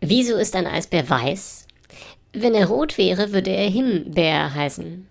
Wieso ist ein Eisbär weiß? Wenn er rot wäre, würde er Himbeer heißen.